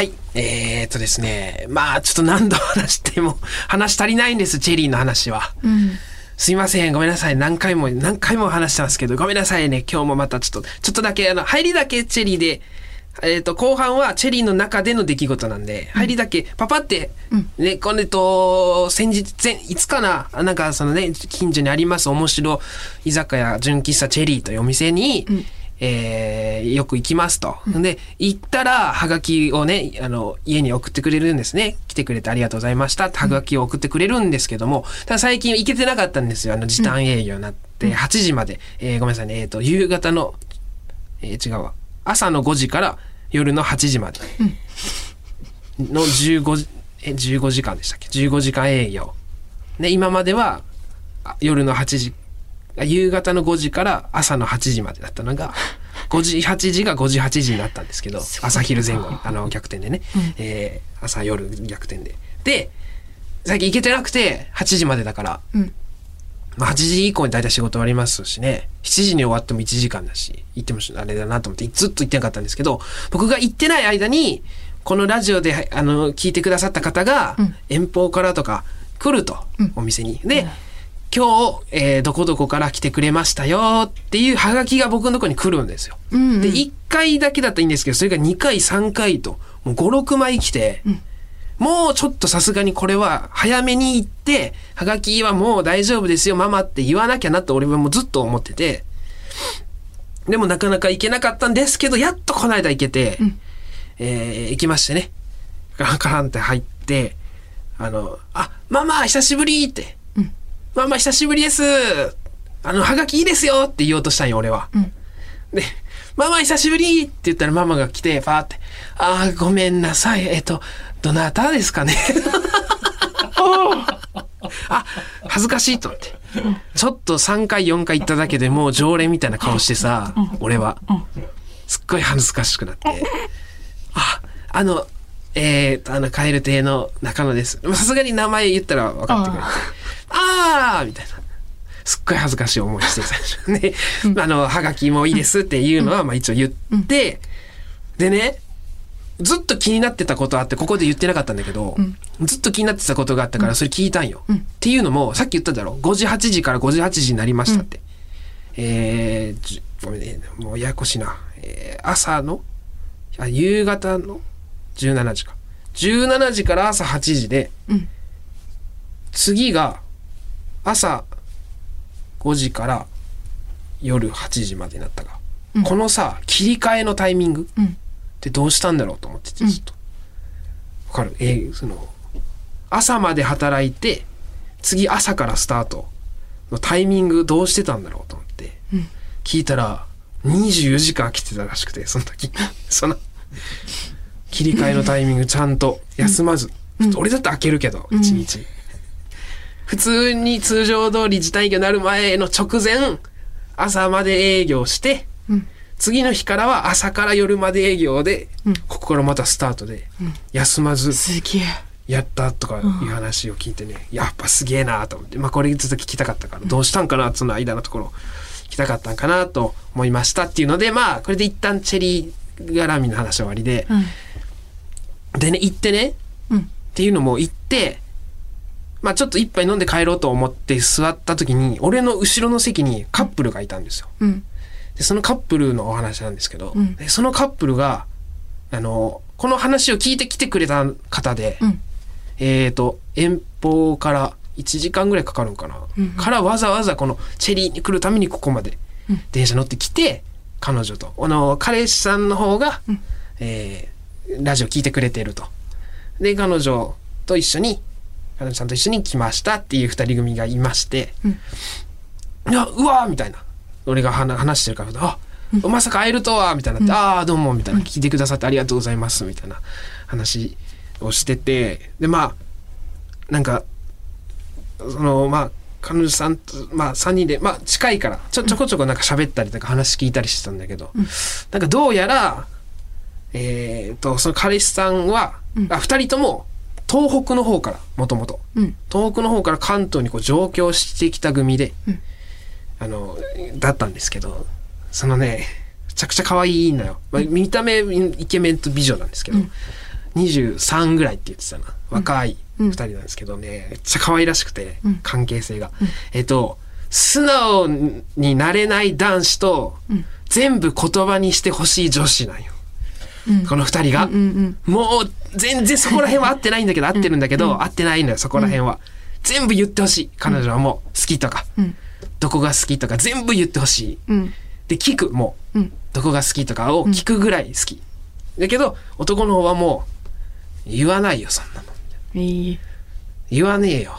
はい。えー、っとですね。まあ、ちょっと何度話しても、話足りないんです、チェリーの話は。うん。すいません。ごめんなさい。何回も、何回も話してますけど、ごめんなさいね。今日もまたちょっと、ちょっとだけ、あの、入りだけチェリーで、えっ、と、後半はチェリーの中での出来事なんで、入りだけ、パパって、ね、これと、先日、前、いつかな、なんかそのね、近所にあります面白居酒屋、純喫茶チェリーというお店に、えーよく行きますと。で、行ったら、はがきをね、あの、家に送ってくれるんですね。来てくれてありがとうございました。はがきを送ってくれるんですけども、ただ最近行けてなかったんですよ。あの、時短営業になって、8時まで、えーごめんなさいね、えっ、と、夕方の、えー違うわ。朝の5時から夜の8時までの15時、え、15時間でしたっけ ?15 時間営業。で、今まではあ夜の8時、あ夕方の5時から朝の8時までだったのが、5時、8時が5時、8時になったんですけど、朝昼前後に、あの、逆転でね、えー朝夜逆転で。で、最近行けてなくて、8時までだから、うん。まあ、8時以降に大体仕事終わりますしね、7時に終わっても1時間だし、行ってもあれだなと思って、ずっと行ってなかったんですけど、僕が行ってない間に、このラジオで、あの、聞いてくださった方が、遠方からとか来ると、お店に。で、今日、えーどこどこから来てくれましたよっていうハガキが僕のとこに来るんですよ。うんうんで、1回だけだったらいいんですけど、それが2回、3回と、もう5、6枚来て、もうちょっとさすがにこれは早めに行って、はがきはもう大丈夫ですよ、ママって言わなきゃなって俺はもうずっと思ってて、でもなかなか行けなかったんですけど、やっとこの間行けて、えー行きましてね。ガランガランって入って、あの、あ、ママ久しぶりって、ママ久しぶりですあの、はがきいいですよって言おうとしたんよ、俺は。で、ママ久しぶりって言ったらママが来て、パーって、あーごめんなさい。えっと、どなたですかね あ、恥ずかしいと思って。ちょっと3回4回行っただけでもう常連みたいな顔してさ、俺は。すっごい恥ずかしくなって。あ、あの、えーと、あの、カエル亭の中野です。さすがに名前言ったら分かってくれて。あーみたいな。すっごい恥ずかしい思いして最初ね。あの、はがきもいいですっていうのは、まあ一応言って、でね、ずっと気になってたことあって、ここで言ってなかったんだけど、ずっと気になってたことがあったから、それ聞いたんよ。っていうのも、さっき言っただろ、5時8時から5時8時になりましたって。えーじごめんね、もうややこしいな。えー朝の？あ、夕方の？17時か。17時から朝8時で、次が朝5時から夜8時までになったが、このさ、切り替えのタイミングってどうしたんだろうと思ってて、ずっと。わかる？えーその、朝まで働いて、次朝からスタートのタイミングどうしてたんだろうと思って、聞いたら、24時間来てたらしくて、その時。その、切り替えのタイミングちゃんと休まず。俺だって開けるけど、一日。普通に通常通り時短営業になる前の直前、朝まで営業して、次の日からは朝から夜まで営業で、ここからまたスタートで、休まずすげえ。やったとかいう話を聞いてね、やっぱすげえなと思って、まあこれずっと聞きたかったから、どうしたんかな、その間のところ、聞きたかったんかなと思いましたっていうので、まあこれで一旦チェリー絡みの話は終わりで、でね、行ってね、うん。っていうのも行って、まあちょっと一杯飲んで帰ろうと思って座った時に、俺の後ろの席にカップルがいたんですよ。うん。で、そのカップルのお話なんですけど、ん。でそのカップルが、あの、この話を聞いてきてくれた方で、うん。えっ、と、遠方から1時間ぐらいかかるんかな、からわざわざこのチェリーに来るためにここまで電車乗ってきて、彼女と、あの、彼氏さんの方が、えーラジオ聞いてくれてると。で、彼女と一緒に、彼女さんと一緒に来ましたっていう二人組がいまして、いや、うわーみたいな。俺が話話してるから、あ、まさか会えるとはみたいになって、ああ、どうも、みたいな。聞いてくださってありがとうございます、みたいな話をしてて、で、まあ、なんか、その、まあ、彼女さんと、まあ、3人で、まあ、近いから、ちょ、ちょこちょこなんか喋ったりとか話聞いたりしてたんだけど、なんかどうやら、えー、と、その彼氏さんは、あ、二人とも、東北の方から、もともと。うん。東北の方から関東にこう上京してきた組で、あの、だったんですけど、そのね、めちゃくちゃ可愛いのよ。まあ、見た目イケメンと美女なんですけど、23ぐらいって言ってたな。若い二人なんですけどね、めっちゃ可愛らしくて、関係性が。えっと、素直になれない男子と、全部言葉にしてほしい女子なんよ。この二人が。もう、全然そこら辺は合ってないんだけど、合ってるんだけど、合ってないのよ、そこら辺は。全部言ってほしい。彼女はもう、好きとか、どこが好きとか、全部言ってほしい。で、聞く、もう、どこが好きとかを聞くぐらい好き。だけど、男の方はもう、言わないよ、そんなの。言わねえよ。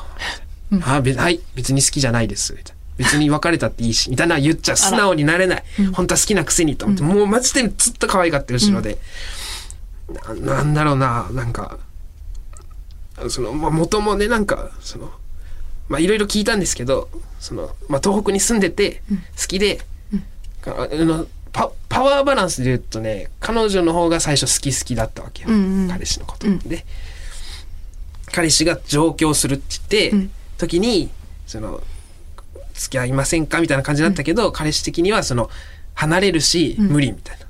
あ別はい、別に好きじゃないです。みたいな別に別れたっていいし、みたいな言っちゃう。素直になれない。本当は好きなくせにと思って、もうマジでずっと可愛がって後ろで。ななんだろうな、なんか、その、まあ、元もね、なんか、その、まあ、いろいろ聞いたんですけど、その、まあ、東北に住んでて、好きで、あのパパワーバランスで言うとね、彼女の方が最初好き好きだったわけよ。彼氏のこと。で、彼氏が上京するって言って、時に、その、付き合いませんかみたいな感じだったけど、彼氏的にはその、離れるし、無理みたいな。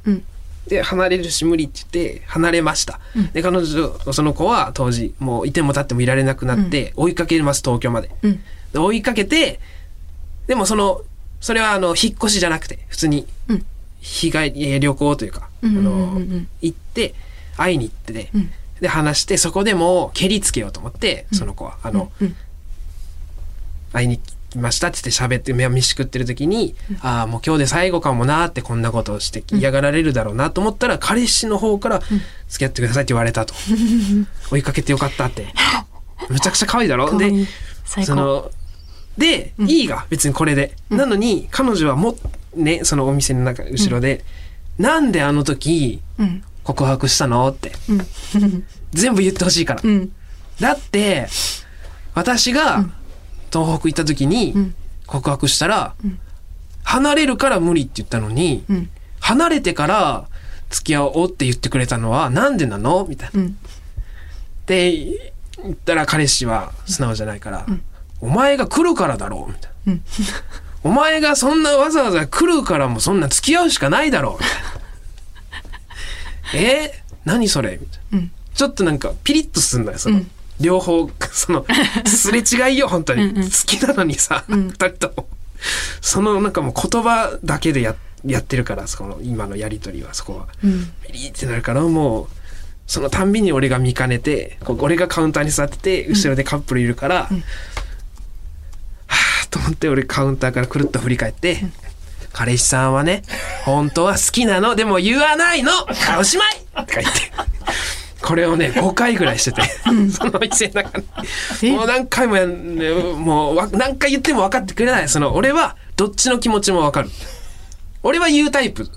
で、離れるし無理って言って、離れました。で、彼女、その子は当時、もういても立ってもいられなくなって、追いかけます、東京まで。で追いかけて、でもその、それはあの、引っ越しじゃなくて、普通に、日帰り、えー旅行というか、あの、行って、会いに行ってて、で、話して、そこでも蹴りつけようと思って、その子は、あの、会いに来ましたって言って喋って目を見しくってる時に、ああ、もう今日で最後かもなーってこんなことをして嫌がられるだろうなと思ったら、彼氏の方から付き合ってくださいって言われたと。追いかけてよかったって。むちゃくちゃ可愛いだろ？でその、で、いいが、別にこれで。なのに、彼女はも、ね、そのお店の中、後ろで、なんであの時、うん。告白したの？って。全部言ってほしいから。うん。だって、私が東北行った時に告白したら、離れるから無理って言ったのに、ん。離れてから付き合おうって言ってくれたのはなんでなの？みたいな。ん。で、言ったら彼氏は素直じゃないから、お前が来るからだろう。みたいな。お前がそんなわざわざ来るからもそんな付き合うしかないだろう。みたいな。え？ー何それ？みたいな。ちょっとなんかピリッとすんだよ、その。両方、その、すれ違いよ、本当に。好きなのにさ、二人とも。そのなんかもう言葉だけでややってるから、その今のやりとりはそこは。ピリッってなるから、もう、そのたんびに俺が見かねて、こう俺がカウンターに座ってて、後ろでカップルいるから、はぁと思って俺カウンターからくるっと振り返って、彼氏さんはね、本当は好きなの、でも言わないのおしまいとか言って。これをね、5回ぐらいしてて、その店の中に。もう何回もやん、ねもうわ何回言っても分かってくれない。その、俺はどっちの気持ちも分かる。俺は言うタイプ。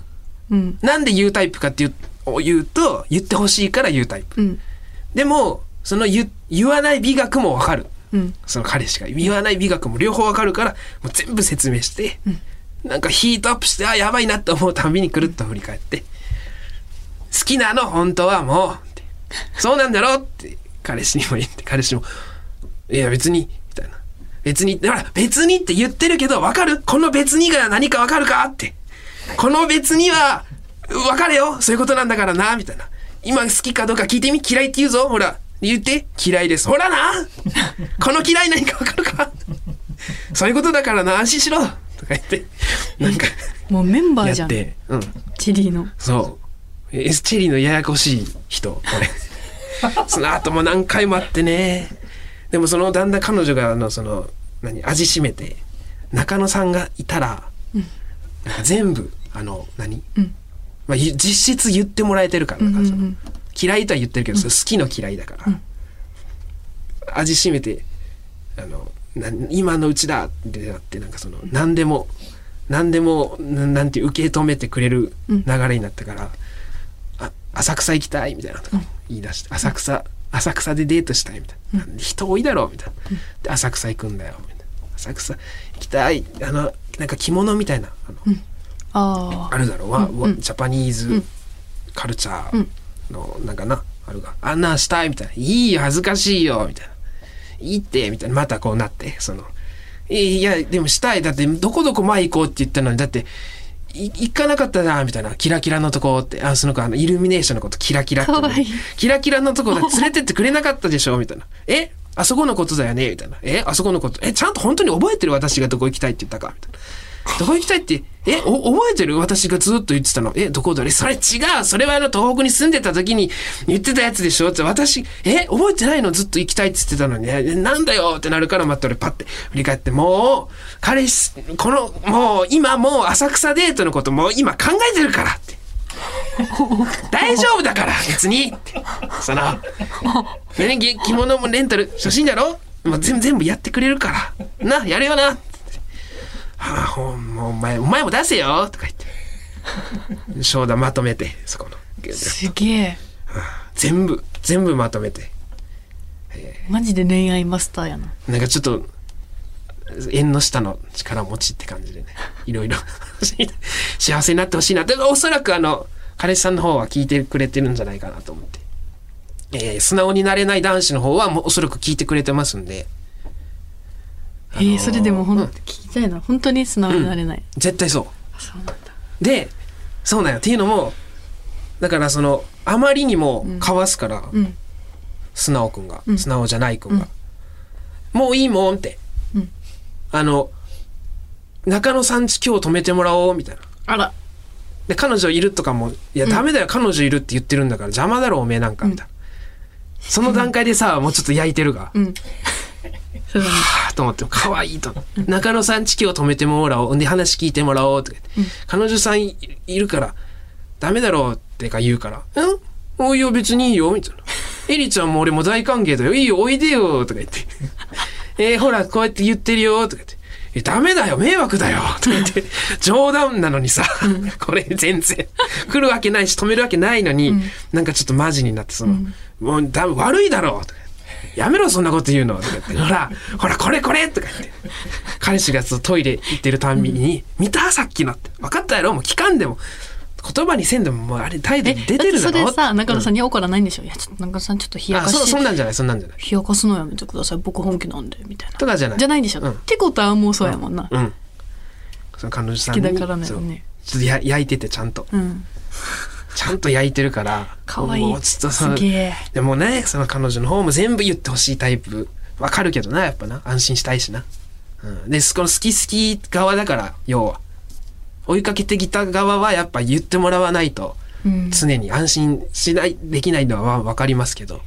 うんなんで言うタイプかっていう言うと、言ってほしいから言うタイプ。うんでも、その言言わない美学も分かる。うんその彼氏が言わない美学も両方分かるから、もう全部説明して、なんかヒートアップして、あ、やばいなって思うたびにくるっと振り返って、好きなの、本当はもう、そうなんだろって彼氏にも言って、彼氏も、いや別に、みたいな。別に、だから別にって言ってるけど、分かる？この別にが何か分かるかって。この別には、分かれよそういうことなんだからな、みたいな。今好きかどうか聞いてみ嫌いって言うぞほら、言って嫌いです。ほらなこの嫌い何か分かるか？そういうことだからな、安心しろとか言って、なんか、もうメンバーじゃんやって、うん。チリーのそう。エスチェリーのややこしい人、これ。その後も何回もあってね。でもそのだんだん彼女があのその何味しめて中野さんがいたら、なんか全部あの何、まあ、ゆ実質言ってもらえてるから嫌いとは言ってるけど、好きの嫌いだから、味しめてあのな今のうちだってなってなんかその何でも何でもななんていう受け止めてくれる流れになったから、あ浅草行きたいみたいなとか言い出して、浅草浅草でデートしたいみたいな、人多いだろうみたいな、で浅草行くんだよみたいな。浅草行きたい。あのなんか着物みたいなあの、ああるだろう、わわジャパニーズカルチャーのなんかな、あるが。あんなんしたいみたいな。いいよ恥ずかしいよみたいな。いいってみたいな。またこうなってその。いやでもしたい。だってどこどこ前行こうって言ったのにだってい行かなかったなみたいな。キラキラのとこってあその子あのイルミネーションのことキラキラってキラキラのとこだ連れてってくれなかったでしょみたいな。え？あそこのことだよねみたいな。え？あそこのことえちゃんと本当に覚えてる私がどこ行きたいって言ったかみたいなどこ行きたいって、え、お、覚えてる？私がずっと言ってたの。え、どこだれそれ違う。それはあの東北に住んでた時に言ってたやつでしょ？って私、え、覚えてないの？ずっと行きたいって言ってたのに、えなんだよ？ってなるから、また俺パッて振り返って、もう、彼氏、この、もう、今もう浅草デートのこともう今考えてるから。って。大丈夫だから別に。その、ね、着物もレンタル初心だろ？もう全部全部やってくれるから。なやるよな。ああほんもうお前お前も出せよとか言って。商談まとめてそこの。すげえ。全部全部まとめて。マジで恋愛マスターやな。なんかちょっと縁の下の力持ちって感じでね。いろいろ。幸せになってほしいな。でおそらくあの彼氏さんの方は聞いてくれてるんじゃないかなと思って、えー素直になれない男子の方はもうおそらく聞いてくれてますんでえー、それでもほん、うん。聞きたいな。本当に素直になれない、絶対そう。あそうなんだ。でそうなんよっていうのもだからそのあまりにもかわすから、うん。素直くんが、ん。素直じゃないくんが、もういいもんって、うん。あの中野さんち今日泊めてもらおうみたいな。あら。で彼女いるとかもいやダメだよ、彼女いるって言ってるんだから邪魔だろおめえなんかみたいな、その段階でさもうちょっと焼いてるが、うんそうだね。はぁと思って可愛いと。中野さん地球を止めてもらおうで話聞いてもらおうとか言って、彼女さんいいるからダメだろうってか言うから「うん？おいよ別にいいよ」みたいな「エリちゃんも俺も大歓迎だよ。いいよおいでよ」とか言って「えー、ほらこうやって言ってるよ」とか言って。えダメだよ迷惑だよとか言って。冗談なのにさ、これ全然。来るわけないし止めるわけないのに、なんかちょっとマジになってその、もうだ悪いだろうとかやめろそんなこと言うの。とか言って。ほらほらこれこれ！とか言って。彼氏がトイレ行ってるたんびに「見たさっきの」って「分かったやろ？もう聞かんでも。言葉にせんでももうあれ態度え出てるだろ」それさ中野さんんに怒らないんでしょ、いやちょっと中野さんちょっと冷やあかし。そそんなんじゃないそんなんじゃない。冷やかすのやめてください。僕本気なんで。みたいなとかじゃない。じゃないんでしょ、うん。ってことはもうそうやもんな、うん。その彼女さんに。好きだからね。ちょっとや焼いててちゃんと。うんちゃんと焼いてるからかわい。いもうちょっとそでもねその彼女の方も全部言ってほしいタイプ。わかるけどなやっぱな。安心したいしな、うん、でこの好き好き側だから要は。追いかけてきた側はやっぱ言ってもらわないとうん。常に安心しないできないのはわかりますけど。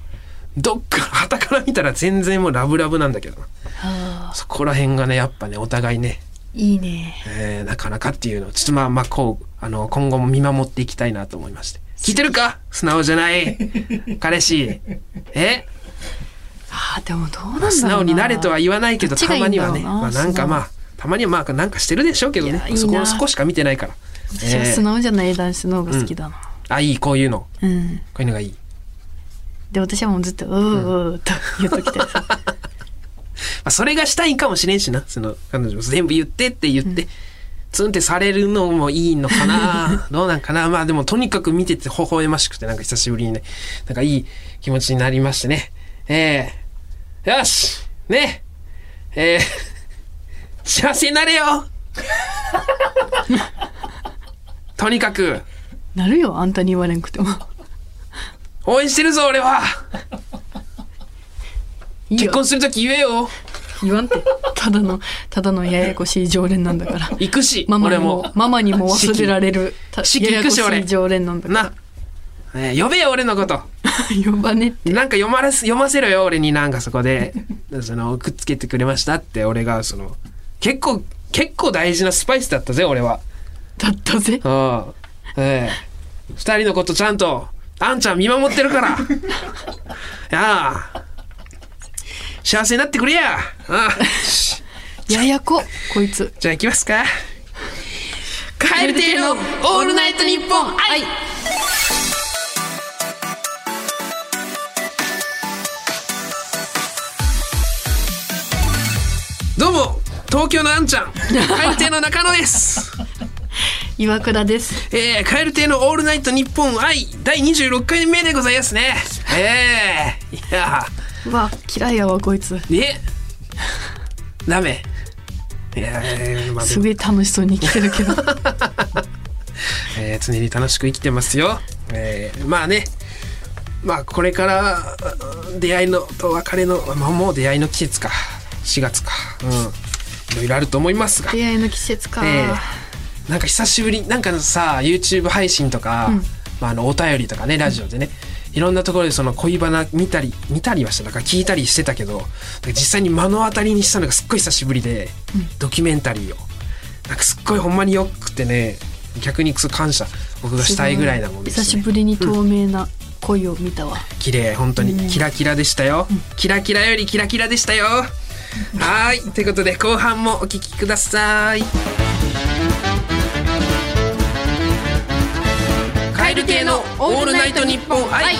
どっか旗から見たら全然もうラブラブなんだけどな。あそこら辺がねやっぱねお互いね、ーいいね。えーなかなかっていうのをちょっとまあまあこうあの今後も見守っていきたいなと思いまして。聞いてるか？素直じゃない。彼氏。え？あーでもどうなんだろうな。素直になれとは言わないけどたまにはね。まあなんかまあたまにはまあなんかしてるでしょうけどね。そこそこしか見てないから、私は素直じゃない男子の方が好きだな。あいいこういうの。こうん、ういうのがいい。で私はもうずっと「うーうー」と言っときたい。さまあ、それがしたいんかもしれんしな。その彼女も。全部言ってって言って、ツンってされるのもいいのかな。どうなんかな。まあでもとにかく見てて微笑ましくてなんか久しぶりにね。なんかいい気持ちになりましてね。ええ。よし。ね。えー 幸せになれよ。とにかく。なるよあんたに言われんくても。応援してるぞ俺は。結婚するとき言えよ言わんて。ただのただのややこしい常連なんだから。行くしママに俺も。もママにも忘れられるややこしい常連なんだから。な、えー呼べよ俺のこと。呼ばねって。なんか読まれす読ませろよ俺になんかそこで。そのくっつけてくれましたって俺がその結構結構大事なスパイスだったぜ俺は。だったぜ。うん。ええ二人のことちゃんとあんちゃん見守ってるから。やあ幸せになってくれや。ああ ややここいつ。じゃあ行きますか。蛙亭のオールナイトニッポン。愛どうも東京のあんちゃん。蛙亭の中野です。岩倉です。えー、蛙亭のオールナイトニッポン愛第26回目でございますね。ええいやうわ嫌いやわこいつねダメいやーまあですもげえ楽しそうに生きてるけど えー常に楽しく生きてますよ。えーまあね、まあこれからうん出会いのと別れの、まあ、もう出会いの季節か。4月か。うん。いろいろあると思いますが。出会いの季節か、えーなんか久しぶりなんかさ YouTube 配信とか、まあ、あのお便りとかねラジオでね、いろんなところでその恋バナ見たり見たりはしたなんか聞いたりしてたけど実際に目の当たりにしたのがすっごい久しぶりで、ドキュメンタリーを。なんかすっごいほんまによくてね逆に感謝。僕がしたいぐらいなもんですね久しぶりに透明な恋を見たわ、綺麗本当に。キラキラでしたよ、キラキラよりキラキラでしたよ。はーい。ということで後半もお聞きくださいカエル亭のオールナイトニッポン愛。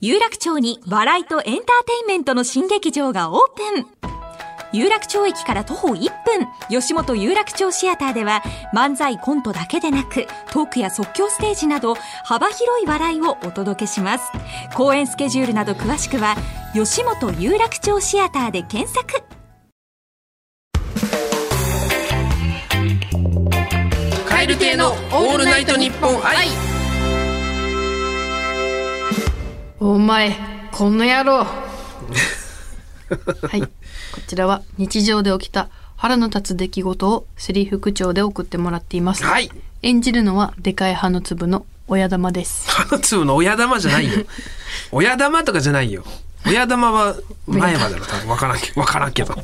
有楽町に笑いとエンターテインメントの新劇場がオープン。有楽町駅から徒歩1分。吉本有楽町シアターでは漫才コントだけでなくトークや即興ステージなど幅広い笑いをお届けします。公演スケジュールなど詳しくは吉本有楽町シアターで検索ル亭のオールナイトニッポン愛。お前この野郎。はい。こちらは日常で起きた腹の立つ出来事をセリフ口調で送ってもらっています、はい。演じるのはでかい歯の粒の親玉です。歯の粒の親玉じゃないよ。親玉とかじゃないよ親玉は前までの多分分からんけど分からんけど。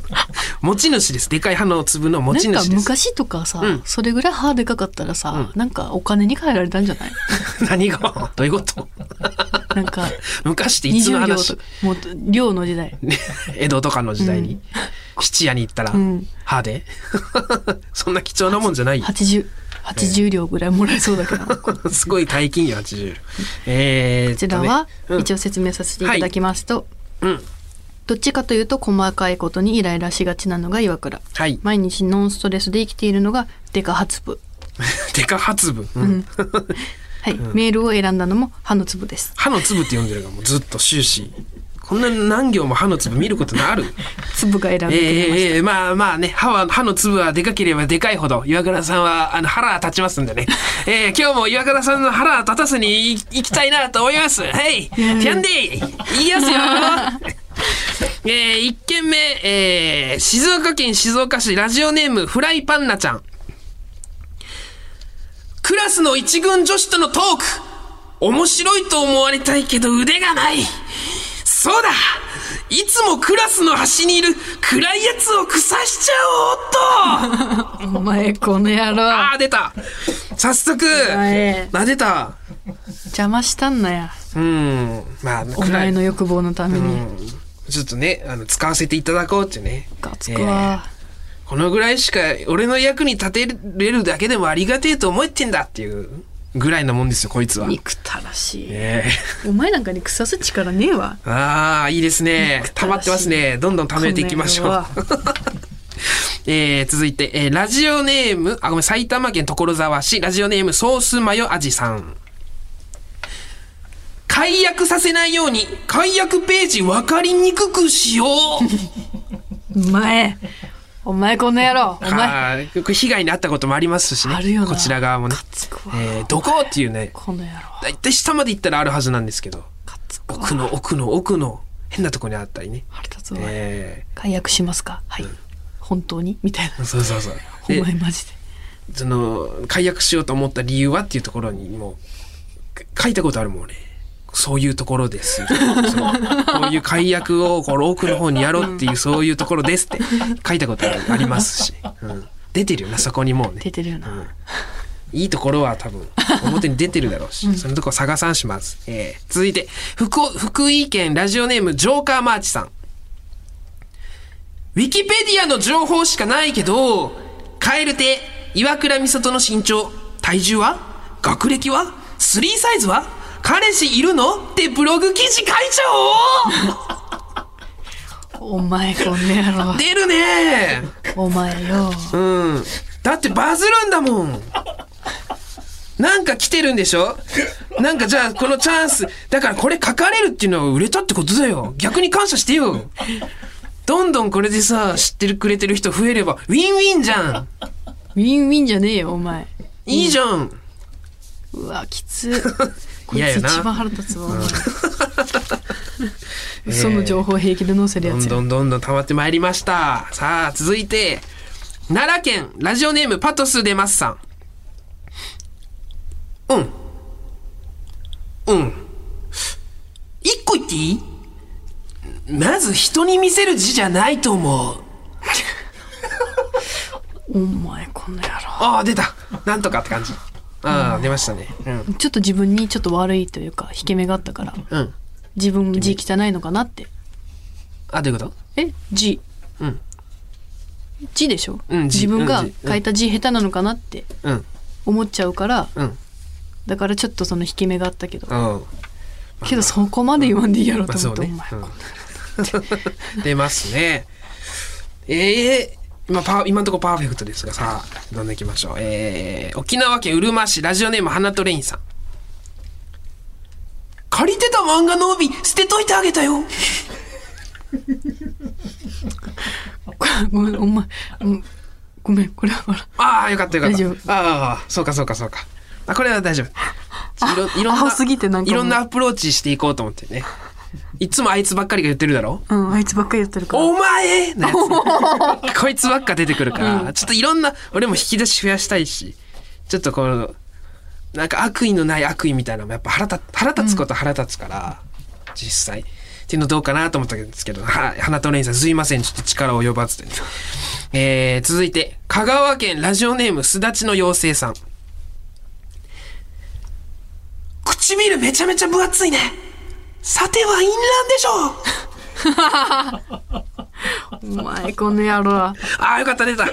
持ち主です。でかい歯の粒の持なんかち主です。昔とかさ、うん。それぐらい歯でかかったらさ、なんかお金に換えられたんじゃない？何が？どういうこと？なんか 昔っていつの20両話とかもう量の時代。江戸とかの時代に、質屋に行ったら、ん。歯で？そんな貴重なもんじゃない。よ80 80両ぐらいもらえそうだけど、こ すごい大金よ80えー、ちらはうん。一応説明させていただきますと、うん。どっちかというと細かいことにイライラしがちなのが岩倉。はい。毎日ノンストレスで生きているのがデカハ粒 デカ発部、うん。はい、メールを選んだのも歯の粒です。歯の粒って読んでるからもうずっと終始こんな何行も歯の粒見ることある？粒が選んでくれました、えーえーまあまあね歯は歯の粒はでかければでかいほど岩倉さんはあの腹立ちますんでね、えー今日も岩倉さんの腹立たずにい行きたいなと思います。はいキャンディーいきますよ。えー、1件目、えー、静岡県静岡市ラジオネームフライパンナちゃん。クラスの一軍女子とのトーク。面白いと思われたいけど腕がないそうだ。いつもクラスの端にいる暗いやつを腐しちゃおうっと。お前この野郎。あー出た。早速前。あ出た。邪魔したんなや。うん。まあお暗い。前の欲望のために、うん。ちょっとねあの使わせていただこうってね。ガつくわ、このぐらいしか俺の役に立てれるだけでもありがてえと思ってんだっていうぐらいなもんですよこいつは。憎たらしい、えお前なんかに腐す力ねえわえああいいですね溜まってますねどんどん溜めていきましょう。えー、続いて、えーラジオネーム、あ、ごめん、埼玉県所沢市、ラジオネーム、ソースマヨ味さん。解約させないように、解約ページ分かりにくくしよう。お前お前この野郎。お前。これ被害に遭ったこともありますしね。あるよな。こちら側もね。えーどこ？っていうね、この野郎。だいたい下まで行ったらあるはずなんですけど、奥の奥の奥の変なとこにあったりね。腹立つわ、え解約しますか？はい、本当に？みたいな。ーそうそうそう。おで前マジで。その解約しようと思った理由はっていうところにも書いたことあるもんねそういうところです。そうこういう解約をこの奥の方にやろうっていうそういうところですって書いたことありますし、うん、出てるよなそこにもうね。出てるよな、いいところは多分表に出てるだろうし、そのとこ探さんします、えー続いて福お福井県ラジオネームジョーカーマーチさん。ウィキペディアの情報しかないけど、カエルテ、岩倉美里の身長、体重は？学歴は？スリーサイズは？彼氏いるの？ってブログ記事書いちゃお前この野郎。おう出るね！お前よ。うん。だってバズるんだもん。なんか来てるんでしょ？なんかじゃあこのチャンス、だからこれ書かれるっていうのは売れたってことだよ。逆に感謝してよ。どんどんこれでさ、知ってるくれてる人増えれば、ウィンウィンじゃん。ウィンウィンじゃねえよお前。いいじゃん、うわきつ こいつ一番腹立つわお前 嘘の情報平気で載せるやつやどんどんどんどん溜まってまいりました。さあ、続いて、奈良県、ラジオネームパトスデマスさん。うん。うん。一個言っていい？まず人に見せる字じゃないと思う。お前この野郎ああ、出た。なんとかって感じ。ああ、出ましたね。うん。ちょっと自分にちょっと悪いというか引け目があったからうん。自分字汚いのかなって。あ、どういうこと？え字。うん。字でしょ、うん字。自分が書いた字下手なのかなってうん。思っちゃうからうん。だからちょっとその引け目があったけどうん。けどそこまで言わんでいいやろと思って、ね。お前、うん。出ますね。ええ今パー今のところパーフェクトですがさあどんどんいきましょう。えー、沖縄県うるま市ラジオネーム花とレインさん。借りてた漫画の帯捨てといてあげたよ。ごめんお前うん。ごめんこれは笑ああよかったよかった。ああそうかそうかそうか。あこれは大丈夫。いろいろんな青すぎてなんかもう。いろんなアプローチしていこうと思ってねいつもあいつばっかりが言ってるだろ？うんあいつばっかり言ってるから。お前のやつこいつばっか出てくるから、ちょっといろんな、俺も引き出し増やしたいし、ちょっとこの、なんか悪意のない悪意みたいなのもやっぱ腹立腹立つことは腹立つから、実際。っていうのどうかなと思ったんですけど、は花とレインさんすいません、ちょっと力及ばずでね。えー、続いて、香川県ラジオネームすだちの妖精さん。唇めちゃめちゃ分厚いね。さては淫乱でしょう お前この野郎ああ、よかった、出た。よ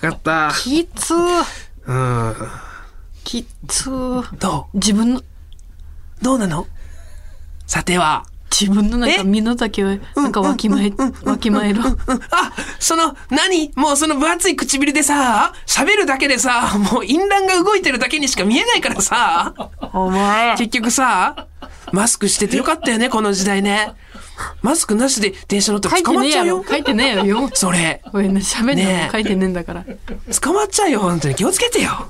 かった。きつーうん。きつーど自分のうどうなの？さては。自分のなんかえ？身の丈をなんかわきまえわきまえろうん、あ、その、何？もうその分厚い唇でさ、喋るだけでさ、もう淫乱が動いてるだけにしか見えないからさ、お前結局さ、マスクしててよかったよね、この時代ね。マスクなしで電車乗ったら捕まっちゃうよ。書いてねえよそれ。おいね喋んね書いてねえんだから捕まっちゃうよ、本当に。気をつけてよ。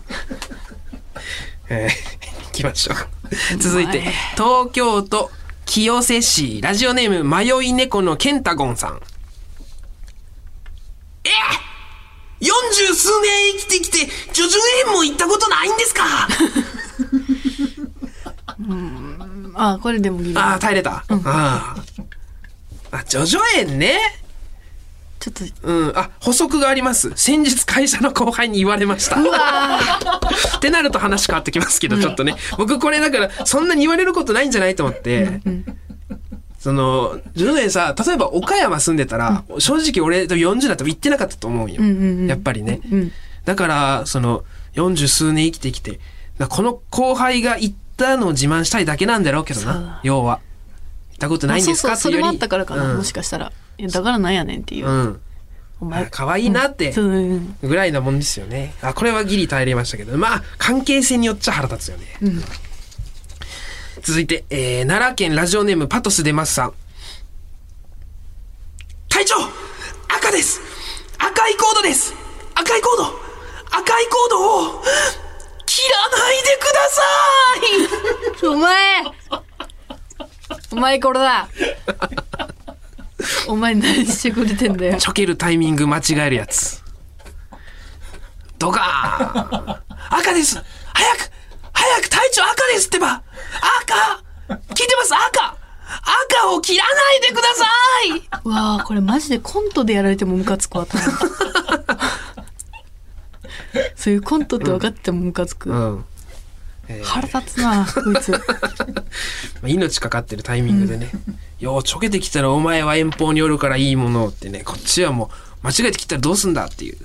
えー、行きましょう。続いて、東京都清瀬市、ラジオネーム、迷い猫のケンタゴンさん。え四十数年生きてきて、ジョジョ園も行ったことないんですか？あこれでもギリああ、耐えれた。ああ。あ、ジョジョ園ね？ちょっとうん。あ、補足があります。先日会社の後輩に言われました。ってなると話変わってきますけど、ちょっとね。僕これだから、そんなに言われることないんじゃないと思って。その、10年さ、例えば岡山住んでたら、正直俺と40だと行ってなかったと思うんよ。やっぱりね。うんだから、その、40数年生きてきて、だこの後輩が行ったのを自慢したいだけなんだろうけどな、要は。行ったことないんですか？あそうそうそれもあっていうより。ったからかな、うんもしかしたらだからなんやねんっていう、うん。お前。可愛いなって。ぐらいなもんですよね。あ、これはギリ耐えれましたけど、まあ、関係性によっちゃ腹立つよね。うん。続いて、えー、奈良県ラジオネームパトスデマスさん。隊長赤です。赤いコードです。赤いコード。赤いコードを切らないでください。お前。お前これだ お前何してくれてんだよ。ちょけるタイミング間違えるやつ。ドカーン。赤です。早く早く隊長赤ですってば。赤。聞いてます？赤。赤を切らないでください。うわあこれマジでコントでやられてもムカつくわ。そういうコントって分かっててもムカつく、うん。腹立つなこいつ。まあ命かかってるタイミングでね、ようちょけてきたらお前は遠方におるからいいものをってね、こっちはもう間違えてきたらどうすんだっていう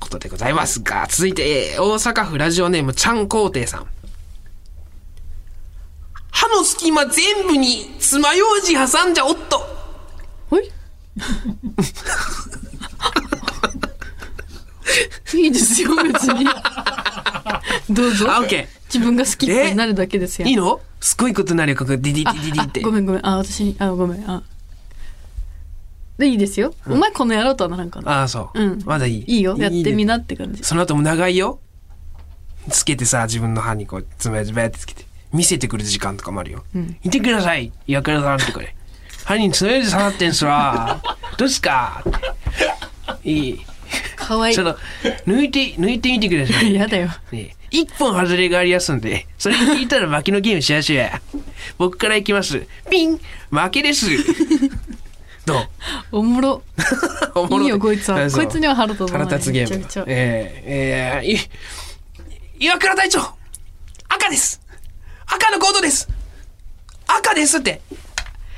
ことでございますが、続いて、えー大阪府ラジオネームちゃんこうていさん。歯の隙間全部に爪楊枝挟んじゃおっと。ほい。いいですよ別に。どうぞ。あ、オッケ自分が好きってなるだけですよー。いいの？すごいことになるよ、ここ、ディディデあィディってあ。ごめんごめんあ私にあごめんあでいいですよ、お前この野郎とはならんかなああ、そう。うんまだいい。いいよやってみな。なって感じその後も長いよ。つけてさ、自分の歯にこう、つまずべってつけて。見せてくる時間とかもあるよ。ん見てください。岩倉さんってこれ。歯に爪で刺さってんすわ。どうっすか？いい。かわいいその、抜いて、抜いてみてください。やだよね一本外れがありますんで、それ聞いたら負けのゲームしやしょや。僕からいきます。ピン。負けです。どう？おもろ。おもろいいよこいつは。こいつには腹立つな腹立つゲーム。えー、えー、い岩倉隊長。赤です。赤のコードです。赤ですって。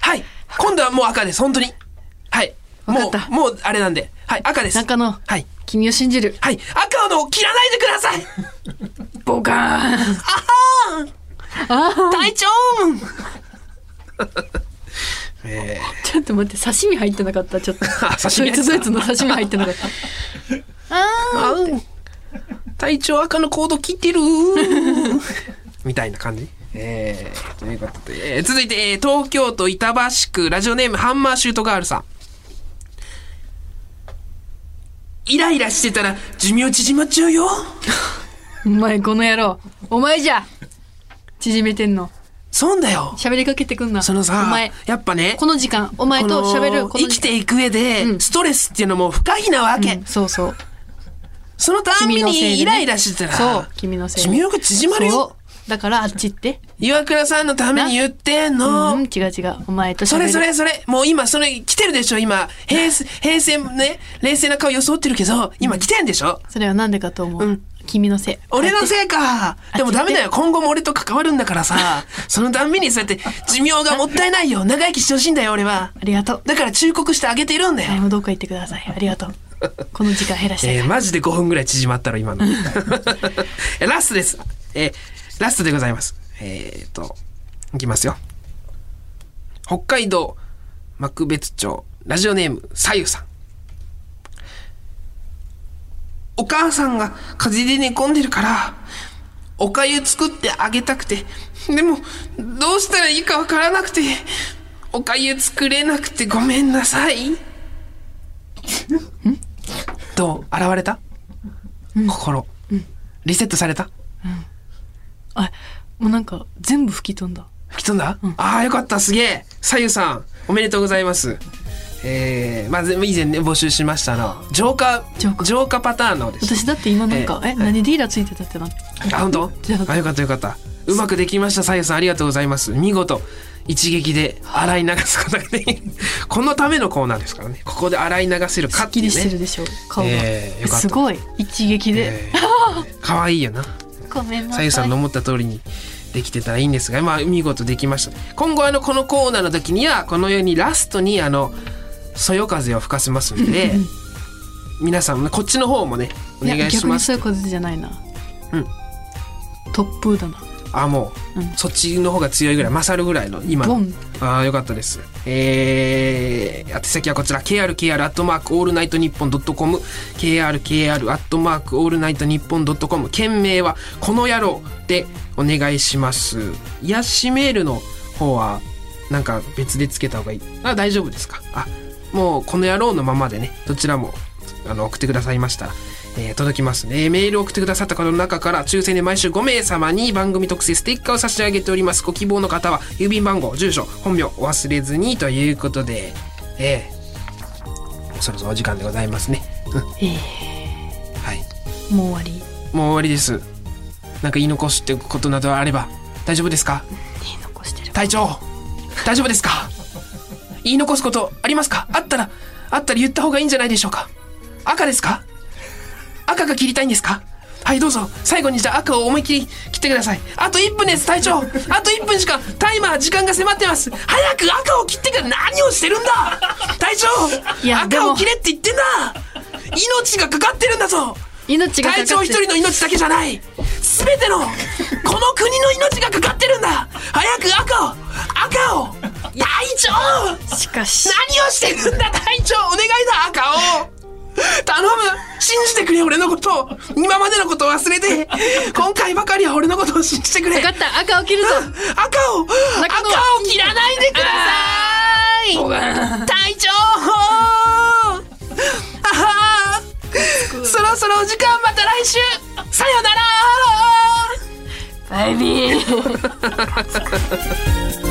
はい。今度はもう赤です。本当に。はい。もう、もうあれなんで。はい、赤です。中野。はい。君を信じる。はい、赤のを切らないでくださいボカーン。あはー隊長えちょっと待って刺身入ってなかった？ちょっと。あ刺身入ってた。ドイツドイツの刺身入ってなかった。あー、あうん。隊長赤のコード切ってる みたいな感じ。えー、ということで、えー続いて、えー東京都板橋区。ラジオネームハンマーシュートガールさん。イライラしてたら寿命縮まっちゃうよ。ーお前この野郎。お前じゃ。縮めてんの。そうだよ。喋りかけてくんな。そのさお前、やっぱね、この時間お前と喋る生きていく上で、うん。ストレスっていうのも不可避なわけ。うんそうそう。そのたんびにイライラしてたら、そう君のせいで。寿命が縮まるよ。だからあっち行って。岩倉さんのために言ってんの。うん違う違う。お前とそれそれそれ。もう今それ来てるでしょ今。平成、平成ね、冷静な顔装ってるけど、今来てんでしょ。それはなんでかと思う、うん君のせい俺のせいか。でもダメだよ。今後も俺と関わるんだからさ。そのたんびにそうやって寿命がもったいないよ。長生きしてほしいんだよ、俺は。ありがとうだから忠告してあげてるんだよ。はいもうどっか行ってくださいありがとうこの時間減らして、えー、マジで5分ぐらい縮まったろ、今の。えラストです。えーラストでございます。えー、と、いきますよ。北海道幕別町、ラジオネーム、さゆさん。お母さんが風邪で寝込んでるから、おかゆ作ってあげたくて、でも、どうしたらいいかわからなくて、おかゆ作れなくてごめんなさい。どう？現れた、心、リセットされた？あもうなんか全部吹き飛んだ。吹き飛んだ、ああよかった。すげえ。さゆさんおめでとうございますえー、まず以前ね募集しましたあの浄化浄化。パターンのです。私だって今なんか、ええ何ディーラーついてたってなあ本当？ああよかったよかった。うまくできましたさゆさん。ありがとうございます。見事一撃で洗い流すことができる このためのコーナーですからね。ここで洗い流せるかすってきりっいうねしてるでしょ顔が、えーすごい一撃で、えー、かわいいよな。ごめんなさゆさんの思った通りにできてたらいいんですが、まあ、見事できました。今後、あの、このコーナーの時には、このようにラストに、あの、そよ風を吹かせますので、皆さんこっちの方もね、お願いします逆にそう。いうことじゃないなうん突風だなあ、もう、うんそっちの方が強いぐらい、勝るぐらいの、今の。ボンああ、よかったです。えー、宛先はこちら、krkr アットマークオールナイトニッポンドットコム、krkr アットマークオールナイトニッポンドットコム、件名は、この野郎でお願いします。癒しメールの方は、なんか別でつけた方がいい。あ、大丈夫ですか？あ、もうこの野郎のままでね、どちらも、あの、送ってくださいましたら、えー届きますね。メールを送ってくださった方の中から抽選で毎週5名様に番組特製ステッカーを差し上げております。ご希望の方は郵便番号、住所、本名お忘れずにということで、えーそろそろお時間でございますね。うんえはい。ー、もう終わりもう終わりです。なんか言い残してことなどあれば大丈夫ですか？言い残してる隊長大丈夫ですか？言い残すことありますか？あったらあったら言った方がいいんじゃないでしょうか？赤ですか？赤が切りたいんですか？はいどうぞ。最後にじゃあ赤を思いっきり切ってください。あと1分です隊長。あと1分しかタイマー時間が迫ってます。早く赤を切ってから何をしてるんだ？隊長。赤を切れって言ってんだ。命がかかってるんだぞ。命がかかって隊長一人の命だけじゃない。全てのこの国の命がかかってるんだ。早く赤を赤を隊長！しかし。何をしてるんだ隊長！お願いだ赤を頼む。信じてくれ俺のこと。を今までのことを忘れて。今回ばかりは俺のことを信じてくれ。分かった。赤を切るぞ。赤を赤を切らないでください！隊長！そろそろお時間また来週！さよなら！バイビー。